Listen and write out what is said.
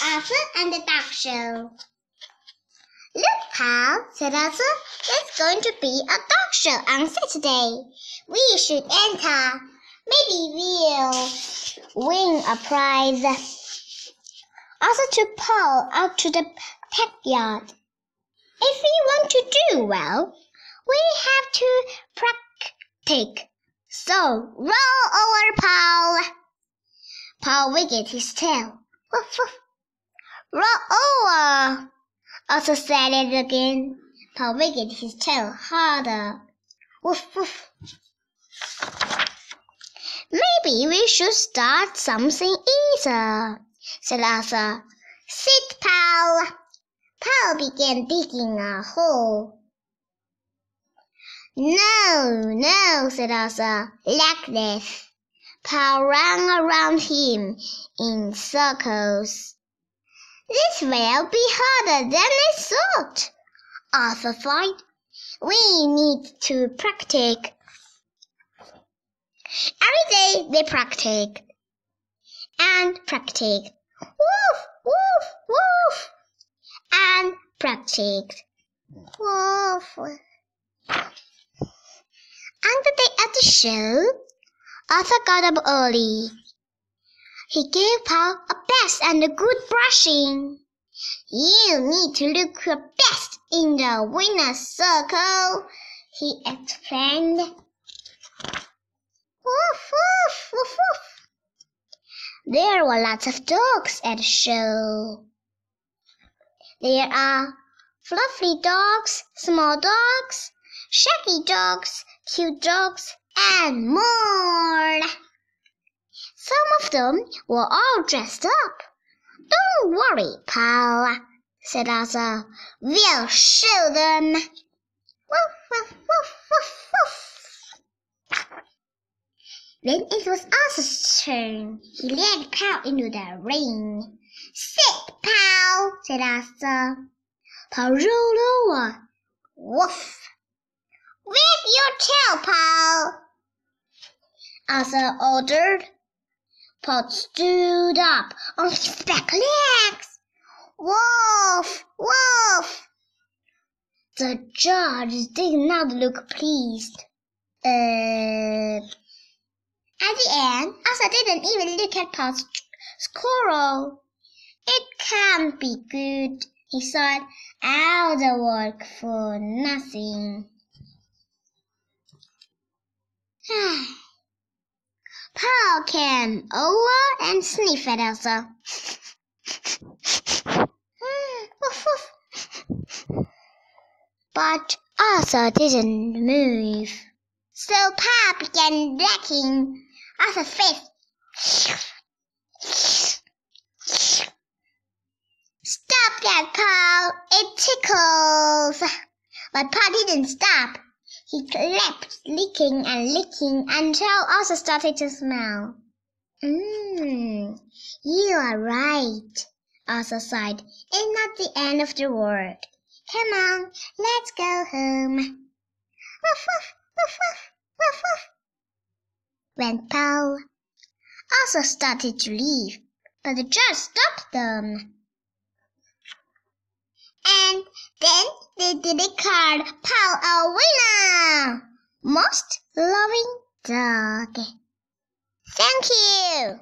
Arthur and the Dog Show. Look, pal, said Arthur, there's going to be a dog show on Saturday. We should enter. Maybe we'll win a prize. Arthur took Paul out to the backyard. If we want to do well, we have to practice. So roll over, Paul. Paul wiggled his tail. Woof, woof. Roll over. Arthur said it again. Paul wiggled his tail harder. Woof, woof. Maybe we should start something easier, said Arthur. Sit, Paul. Paul began digging a hole. No, no, said Arthur, like this. Paul ran around him in circles. This will be harder than I thought, Arthur thought. We need to practice. Every day they practice and practice. Woof, woof, woof. And practice. Woof. On the day of the show, Arthur got up early. He gave Paul a bath and a good brushing. You need to look your best in the winner's circle, he explained. Woof, woof, woof, woof. There were lots of dogs at the show. There are fluffy dogs, small dogs, shaggy dogs, cute dogs, and more. Some of them were all dressed up. Don't worry, pal, said Arthur. We'll show them. Woof, woof, woof, woof, woof. When it was Arthur's turn, he led Pal into the ring. Sit, Pal, said Arthur. Pal rolled over. Woof. Wag your tail, Pal, Arthur ordered. Paul stood up on his back legs. Woof! Woof! The judge did not look pleased. Uh, at the end, Arthur didn't even look at Paul's squirrel. It can't be good, he thought. All the work for nothing. Paul came over and sniffed at Elsa. but Elsa didn't move. So Paul began licking Elsa's face. Stop that, Paul! It tickles! But Paul didn't stop. He kept licking and licking until Arthur started to smell. Mmm, you are right, Arthur sighed. It's not the end of the world. Come on, let's go home. Woof, woof, woof, woof, woof, woof. Went Paul. Started to leave, but the judge stopped them. And then they declared Paul a winner. Most loving dog. Thank you.